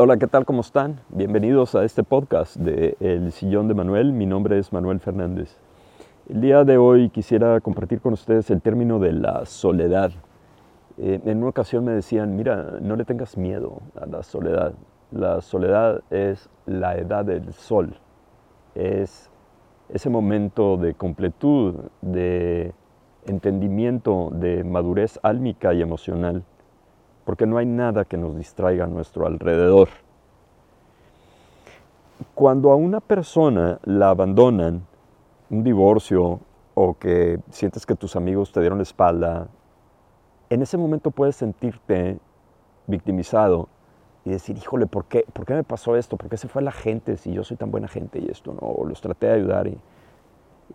Hola, ¿qué tal? ¿Cómo están? Bienvenidos a este podcast de El Sillón de Manuel. Mi nombre es Manuel Fernández. El día de hoy quisiera compartir con ustedes el término de la soledad. Eh, en una ocasión me decían, mira, no le tengas miedo a la soledad. La soledad es la edad del sol. Es ese momento de completud, de entendimiento, de madurez álmica y emocional porque no hay nada que nos distraiga a nuestro alrededor. Cuando a una persona la abandonan, un divorcio o que sientes que tus amigos te dieron la espalda, en ese momento puedes sentirte victimizado y decir, híjole, ¿por qué, ¿por qué me pasó esto? ¿Por qué se fue la gente si yo soy tan buena gente y esto? ¿no? O los traté de ayudar y,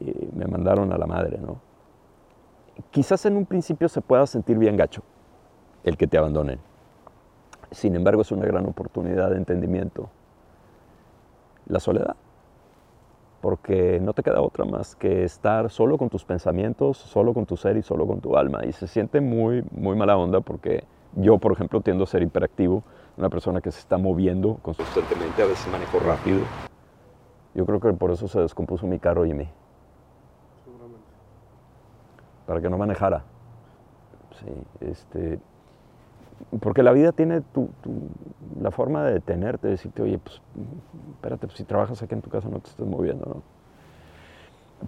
y me mandaron a la madre, ¿no? Quizás en un principio se pueda sentir bien gacho, el que te abandonen. Sin embargo, es una gran oportunidad de entendimiento. La soledad. Porque no te queda otra más que estar solo con tus pensamientos, solo con tu ser y solo con tu alma. Y se siente muy, muy mala onda porque yo, por ejemplo, tiendo a ser hiperactivo, una persona que se está moviendo constantemente, a veces manejo rápido. Yo creo que por eso se descompuso mi carro y mí. Seguramente. Para que no manejara. Sí, este, porque la vida tiene tu, la forma de detenerte, de decirte, oye, pues espérate, pues, si trabajas aquí en tu casa no te estés moviendo, ¿no?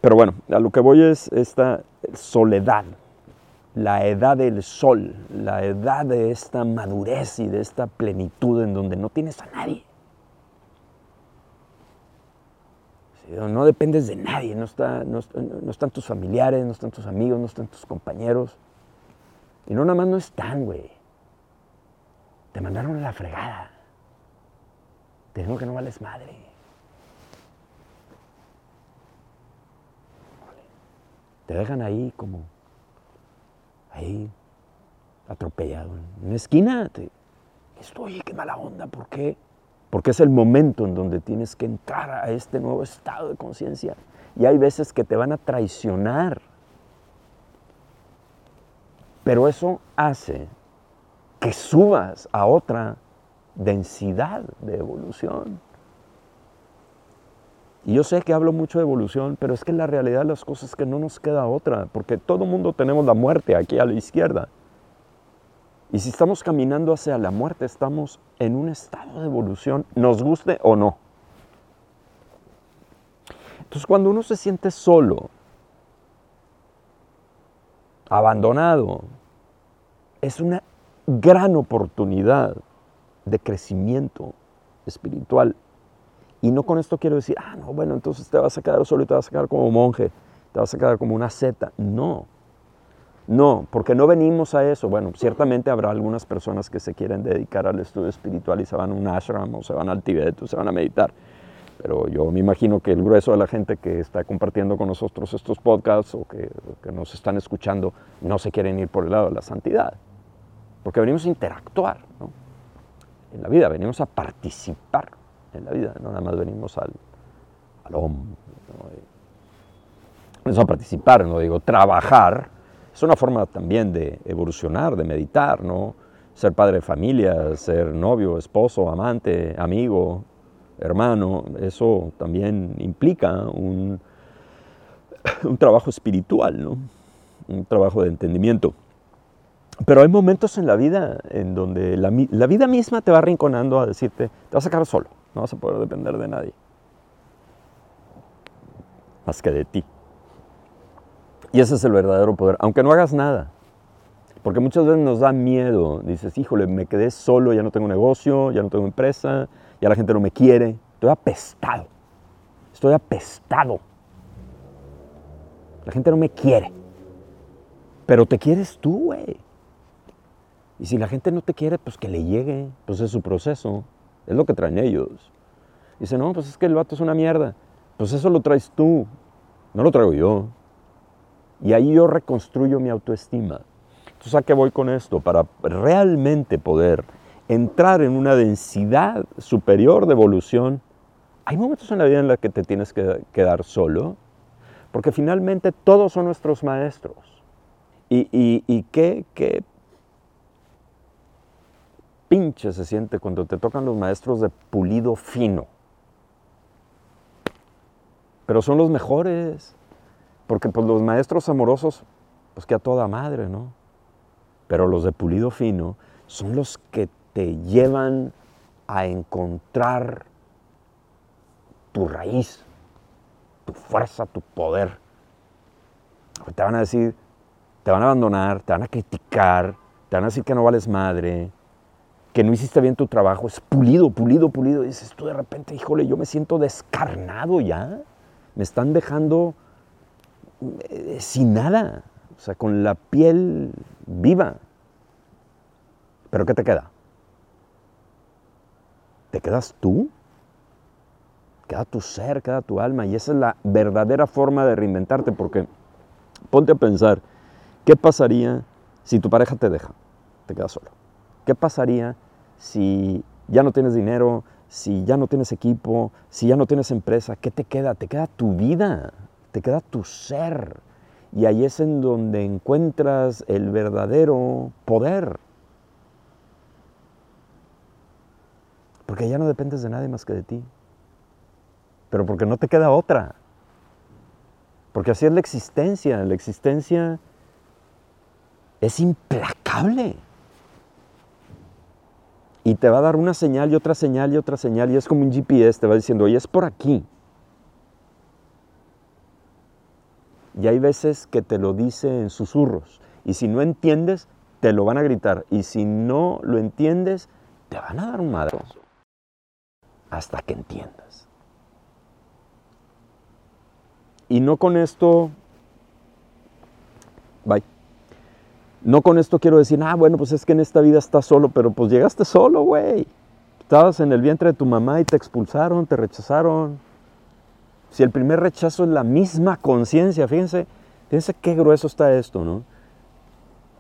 Pero bueno, a lo que voy es esta soledad, la edad del sol, la edad de esta madurez y de esta plenitud en donde no tienes a nadie. no dependes de nadie, no, está, no están tus familiares, no están tus amigos, no están tus compañeros. Y no nada más no están, güey te mandaron a la fregada. Te digo que no vales madre. Te dejan ahí como, ahí, atropellado, en una esquina. Te, estoy, qué mala onda, ¿por qué? Porque es el momento en donde tienes que entrar a este nuevo estado de conciencia. Y hay veces que te van a traicionar. Pero eso hace que subas a otra densidad de evolución. Y yo sé que hablo mucho de evolución, pero es que en la realidad las cosas es que no nos queda otra, porque todo mundo tenemos la muerte aquí a la izquierda. Y si estamos caminando hacia la muerte, estamos en un estado de evolución, nos guste o no. Entonces cuando uno se siente solo, abandonado, es una gran oportunidad de crecimiento espiritual. Y no con esto quiero decir, ah, no, bueno, entonces te vas a quedar solo y te vas a quedar como monje, te vas a quedar como una seta. No, no, porque no venimos a eso. Bueno, ciertamente habrá algunas personas que se quieren dedicar al estudio espiritual y se van a un ashram o se van al Tibet o se van a meditar. Pero yo me imagino que el grueso de la gente que está compartiendo con nosotros estos podcasts o que, que nos están escuchando no se quieren ir por el lado de la santidad porque venimos a interactuar en la vida, venimos a participar en la vida, no nada más venimos al, al hombre. Venimos a participar, no digo trabajar, es una forma también de evolucionar, de meditar, ¿no? Ser padre de familia, ser novio, esposo, amante, amigo, hermano, eso también implica un, un trabajo espiritual, ¿no? un trabajo de entendimiento. Pero hay momentos en la vida en donde la, vida misma te va rinconando a decirte, te vas a quedar solo, no vas a poder depender de nadie, más que de ti. Y ese es el verdadero poder, aunque no hagas nada. Porque muchas veces nos da miedo, dices, híjole, me quedé solo, ya no tengo negocio, ya no tengo empresa, ya la gente no me quiere, estoy apestado, estoy apestado. La gente no me quiere, pero te quieres tú, güey. Y si la gente no te quiere, pues que le llegue, pues es su proceso, es lo que traen ellos. Dice, no, pues es que el vato es una mierda. Pues eso lo traes tú, no lo traigo yo. Y ahí yo reconstruyo mi autoestima. Entonces, ¿a qué voy con esto? Para realmente poder entrar en una densidad superior de evolución, hay momentos en la vida en los que te tienes que quedar solo, porque finalmente todos son nuestros maestros. Y, y, qué, qué pinche se siente cuando te tocan los maestros de pulido fino. Pero son los mejores, porque pues los maestros amorosos, pues que a toda madre, ¿no? Pero los de pulido fino son los que te llevan a encontrar tu raíz, tu fuerza, tu poder. Te van a decir, te van a abandonar, te van a criticar, te van a decir que no vales madre, que no hiciste bien tu trabajo. Es pulido, pulido, pulido. Y dices tú de repente, híjole, yo me siento descarnado ya. Me están dejando eh, sin nada, o sea, con la piel viva. ¿Pero qué te queda? te quedas tú, queda tu ser, queda tu alma. Y esa es la verdadera forma de reinventarte, porque ponte a pensar, ¿qué pasaría si tu pareja te deja? Te quedas solo. ¿Qué pasaría si ya no tienes dinero, si ya no tienes equipo, si ya no tienes empresa? ¿Qué te queda? Te queda tu vida, te queda tu ser. Y ahí es en donde encuentras el verdadero poder. Porque ya no dependes de nadie más que de ti. Pero porque no te queda otra. Porque así es la existencia. La existencia es implacable. Y te va a dar una señal y otra señal y otra señal. Y es como un GPS, te va diciendo, oye, es por aquí. Y hay veces que te lo dice en susurros. Y si no entiendes, te lo van a gritar. Y si no lo entiendes, te van a dar un madrazo hasta que entiendas. Y no con esto, bye. No con esto quiero decir, ah, bueno, pues es que en esta vida estás solo, pero pues llegaste solo, güey. Estabas en el vientre de tu mamá y te expulsaron, te rechazaron. Si el primer rechazo es la misma conciencia, fíjense, fíjense qué grueso está esto, ¿no?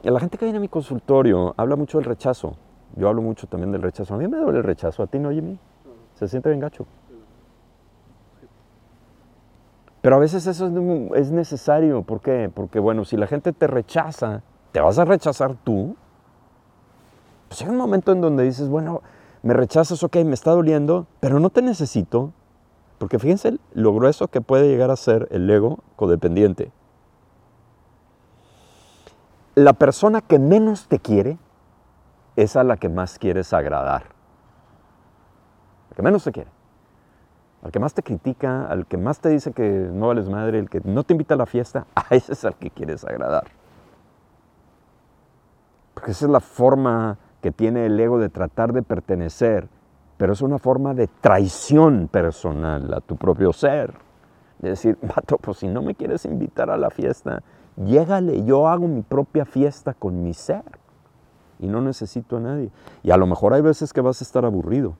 La gente que viene a mi consultorio habla mucho del rechazo. Yo hablo mucho también del rechazo. A mí me duele el rechazo, a ti no, Jimmy. Se siente bien gacho. Pero a veces eso es necesario. ¿Por qué? Porque, bueno, si la gente te rechaza, ¿te vas a rechazar tú? Pues hay un momento en donde dices, bueno, me rechazas, ok, me está doliendo, pero no te necesito. Porque fíjense lo grueso que puede llegar a ser el ego codependiente. La persona que menos te quiere es a la que más quieres agradar que menos te quiere, al que más te critica, al que más te dice que no vales madre, el que no te invita a la fiesta, a ese es al que quieres agradar. Porque esa es la forma que tiene el ego de tratar de pertenecer, pero es una forma de traición personal a tu propio ser. De decir, vato, pues si no me quieres invitar a la fiesta, llégale, yo hago mi propia fiesta con mi ser y no necesito a nadie. Y a lo mejor hay veces que vas a estar aburrido,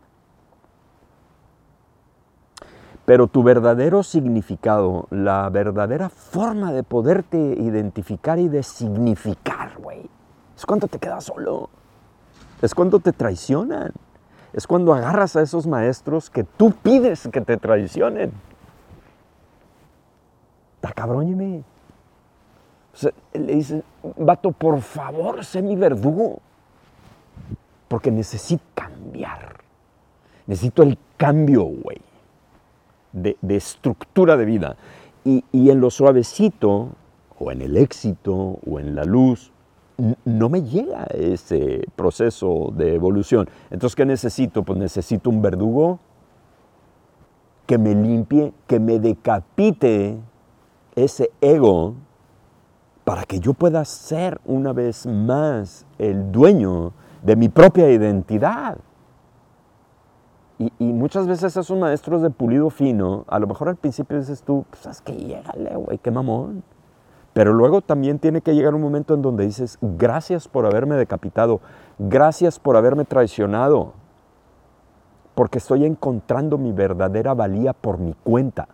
pero tu verdadero significado, la verdadera forma de poderte identificar y de significar, güey, es cuando te quedas solo. Es cuando te traicionan. Es cuando agarras a esos maestros que tú pides que te traicionen. Está cabrón, Jimmy. O sea, le dice, vato, por favor, sé mi verdugo. Porque necesito cambiar. Necesito el cambio, güey de, estructura de vida. Y, en lo suavecito, o en el éxito, o en la luz, no me llega ese proceso de evolución. Entonces, ¿qué necesito? Pues necesito un verdugo que me limpie, que me decapite ese ego para que yo pueda ser una vez más el dueño de mi propia identidad. Y, muchas veces esos maestros de pulido fino, a lo mejor al principio dices tú, pues es que llégale, güey, qué mamón. Pero luego también tiene que llegar un momento en donde dices, gracias por haberme decapitado, gracias por haberme traicionado, porque estoy encontrando mi verdadera valía por mi cuenta.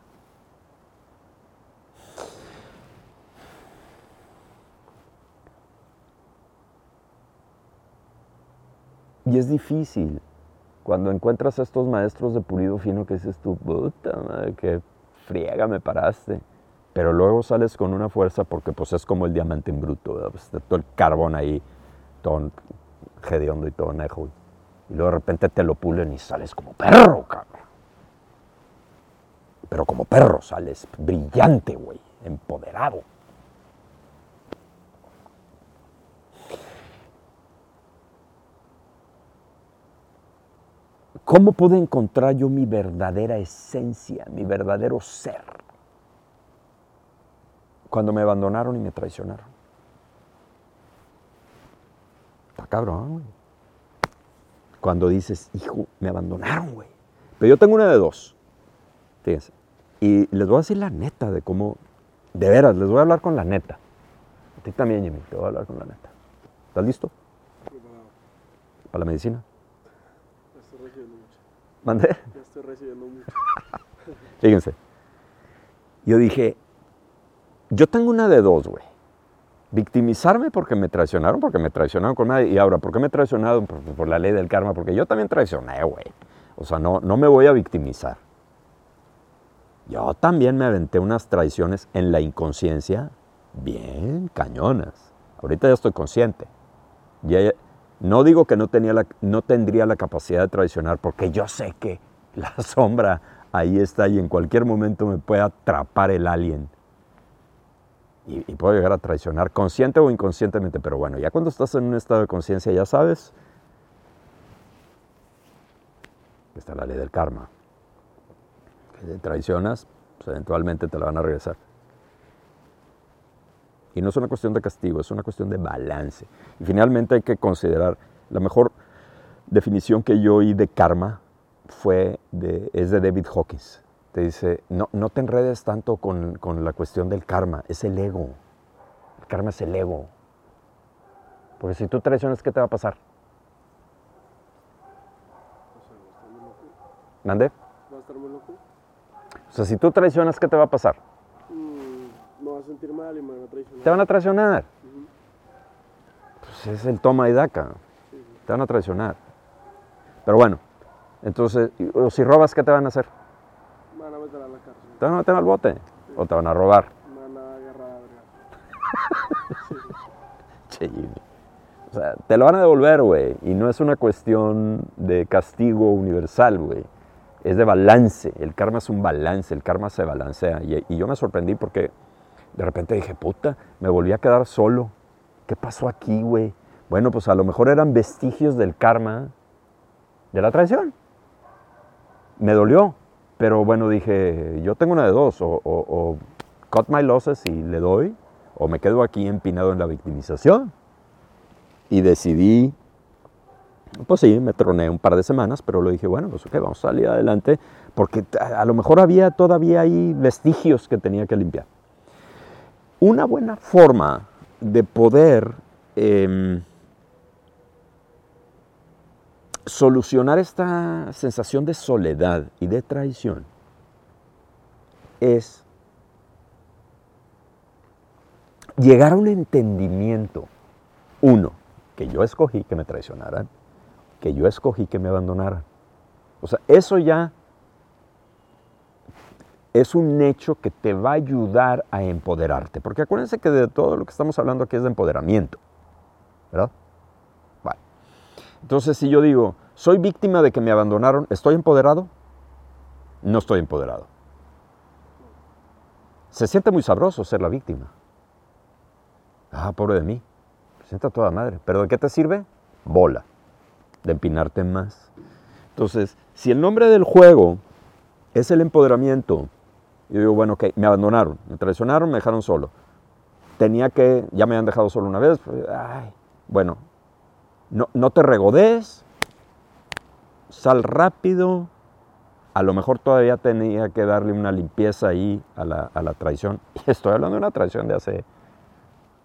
Y es difícil cuando encuentras a estos maestros de pulido fino que dices tú, puta madre, qué friega me paraste. Pero luego sales con una fuerza porque pues es como el diamante en bruto, pues, todo el carbón ahí, todo hediondo y todo nejo. Y luego de repente te lo pulen y sales como perro, cabrón. Pero como perro sales brillante, güey, empoderado. ¿Cómo pude encontrar yo mi verdadera esencia, mi verdadero ser? Cuando me abandonaron y me traicionaron. Está cabrón, güey. Cuando dices, hijo, me abandonaron, güey. Pero yo tengo una de dos. Fíjense. Y les voy a decir la neta de cómo, de veras, les voy a hablar con la neta. A ti también, Jimmy, te voy a hablar con la neta. ¿Estás listo? ¿Para la medicina? ¿Mandé? Ya estoy recibiendo mucho. Fíjense. Yo dije, yo tengo una de dos, güey. Victimizarme porque me traicionaron, porque me traicionaron con nadie. Y ahora, ¿por qué me traicionaron? Por, por la ley del karma, porque yo también traicioné, güey. O sea, no, no me voy a victimizar. Yo también me aventé unas traiciones en la inconsciencia bien cañonas. Ahorita ya estoy consciente. Ya, no digo que no, tenía no tendría la capacidad de traicionar, porque yo sé que la sombra ahí está y en cualquier momento me puede atrapar el alien. Y, y puedo llegar a traicionar, consciente o inconscientemente, pero bueno, ya cuando estás en un estado de conciencia ya sabes que está la ley del karma. Que te traicionas, pues eventualmente te la van a regresar. Y no es una cuestión de castigo, es una cuestión de balance. Y finalmente hay que considerar, la mejor definición que yo oí de karma fue de, es de David Hawkins. Te dice, no, no te enredes tanto con, con la cuestión del karma, es el ego. El karma es el ego. Porque si tú traicionas, ¿qué te va a pasar? ¿Mande? ¿Va a estar muy loco? O sea, si tú traicionas, ¿qué te va a pasar? Mm, me a sentir mal y me va a traicionar. Te van a traicionar. Pues es el toma y daca. Te van a traicionar. Pero bueno, entonces, o si robas, ¿qué te van a hacer? Meter a la cárcel. Te van a meter al bote o te van a robar. Me van a agarrar. O sea, te lo van a devolver, güey. Y no es una cuestión de castigo universal, güey. Es de balance. El karma es un balance. El karma se balancea. Y, y yo me sorprendí porque de repente dije, puta, me volví a quedar solo. ¿Qué pasó aquí, güey? Bueno, pues a lo mejor eran vestigios del karma de la traición. Me dolió. Pero bueno, dije, yo tengo una de dos. O, o- cut my losses y le doy. O me quedo aquí empinado en la victimización. Y decidí, pues sí, me troné un par de semanas, pero lo dije, bueno, pues ok, vamos a salir adelante, porque a a lo mejor había todavía ahí vestigios que tenía que limpiar. Una buena forma de poder em, solucionar esta sensación de soledad y de traición es llegar a un entendimiento. Uno, que yo escogí que me traicionaran, que yo escogí que me abandonaran. O sea, eso ya es un hecho que te va a ayudar a empoderarte. Porque acuérdense que de todo lo que estamos hablando aquí es de empoderamiento. ¿Verdad? Entonces, si yo digo, soy víctima de que me abandonaron, ¿estoy empoderado? No estoy empoderado. Se siente muy sabroso ser la víctima. Ah, pobre de mí. Se sienta toda madre. ¿Pero de qué te sirve? Bola. De empinarte más. Entonces, si el nombre del juego es el empoderamiento, yo digo, bueno, ok, me abandonaron, me traicionaron, me dejaron solo. Tenía que, ya me habían dejado solo una vez, pues, ay, bueno, no, no te regodees, sal rápido, a lo mejor todavía tenía que darle una limpieza ahí a la, a la traición. Y estoy hablando de una traición de hace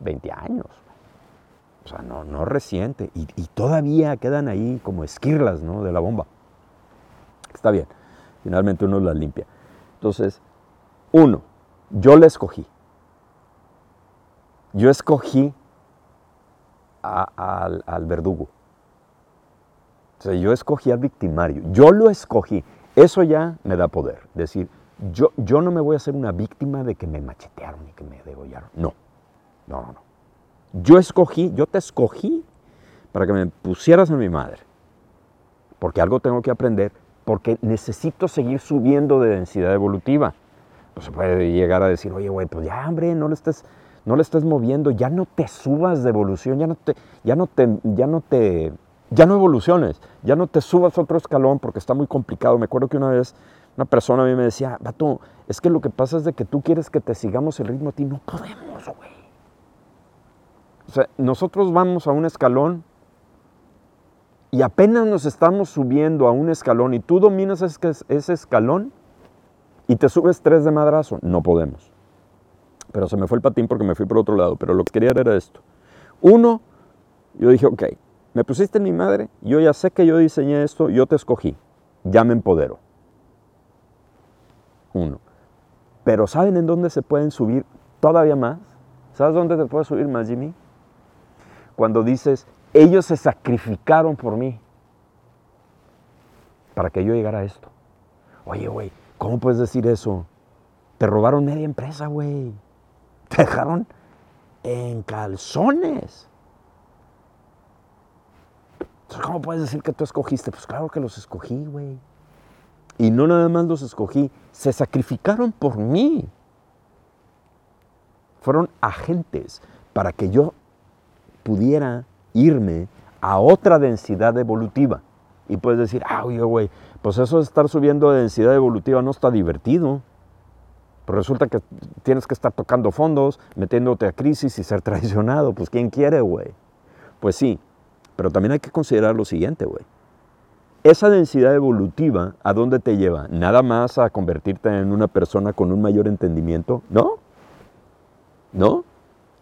20 años. O sea, no, no reciente. Y, todavía quedan ahí como esquirlas ¿no? de la bomba. Está bien. Finalmente uno las limpia. Entonces, uno, yo la escogí. Yo escogí al, al verdugo. Yo escogí al victimario, yo lo escogí. Eso ya me da poder. Decir, yo, yo no me voy a hacer una víctima de que me machetearon y que me degollaron. No, no, no. Yo escogí, yo te escogí para que me pusieras en mi madre. Porque algo tengo que aprender, porque necesito seguir subiendo de densidad evolutiva. No se puede llegar a decir, oye, güey, pues ya, hombre, no le estés, no le estés moviendo, ya no te subas de evolución, ya no te, ya no te, ya no te, ya no evoluciones, ya no te subas otro escalón porque está muy complicado. Me acuerdo que una vez una persona a mí me decía, vato, es que lo que pasa es de que tú quieres que te sigamos el ritmo a ti, no podemos, güey. O sea, nosotros vamos a un escalón y apenas nos estamos subiendo a un escalón y tú dominas ese escalón y te subes tres de madrazo, no podemos. Pero se me fue el patín porque me fui por otro lado, pero lo que quería era esto. Uno, yo dije, ok, me pusiste en mi madre, yo ya sé que yo diseñé esto, yo te escogí, ya me empodero. Uno. Pero ¿saben en dónde se pueden subir todavía más? ¿Sabes dónde te puedes subir más, Jimmy? Cuando dices, ellos se sacrificaron por mí para que yo llegara a esto. Oye, güey, ¿cómo puedes decir eso? Te robaron media empresa, güey. Te dejaron en calzones. ¿cómo puedes decir que tú escogiste? Pues claro que los escogí, güey. Y no nada más los escogí, se sacrificaron por mí. Fueron agentes para que yo pudiera irme a otra densidad evolutiva. Y puedes decir, ah, güey, pues eso de estar subiendo de densidad evolutiva no está divertido. Pero resulta que tienes que estar tocando fondos, metiéndote a crisis y ser traicionado. Pues ¿quién quiere, güey? Pues sí, pero también hay que considerar lo siguiente, güey. Esa densidad evolutiva, ¿a dónde te lleva? Nada más a convertirte en una persona con un mayor entendimiento, ¿no? ¿No?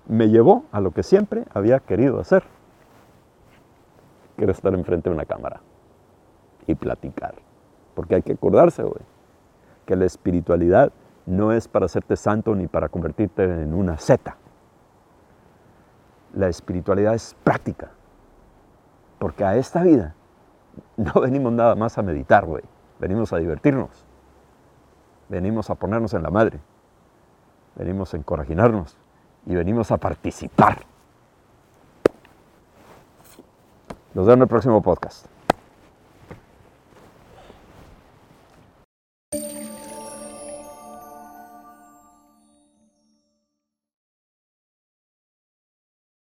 Me llevó a lo que siempre había querido hacer. Quiero estar enfrente de una cámara y platicar. Porque hay que acordarse, güey, que la espiritualidad no es para hacerte santo ni para convertirte en una zeta. La espiritualidad es práctica. Porque a esta vida no venimos nada más a meditar, güey. Venimos a divertirnos. Venimos a ponernos en la madre. Venimos a encorajinarnos. Y venimos a participar. Nos vemos en el próximo podcast.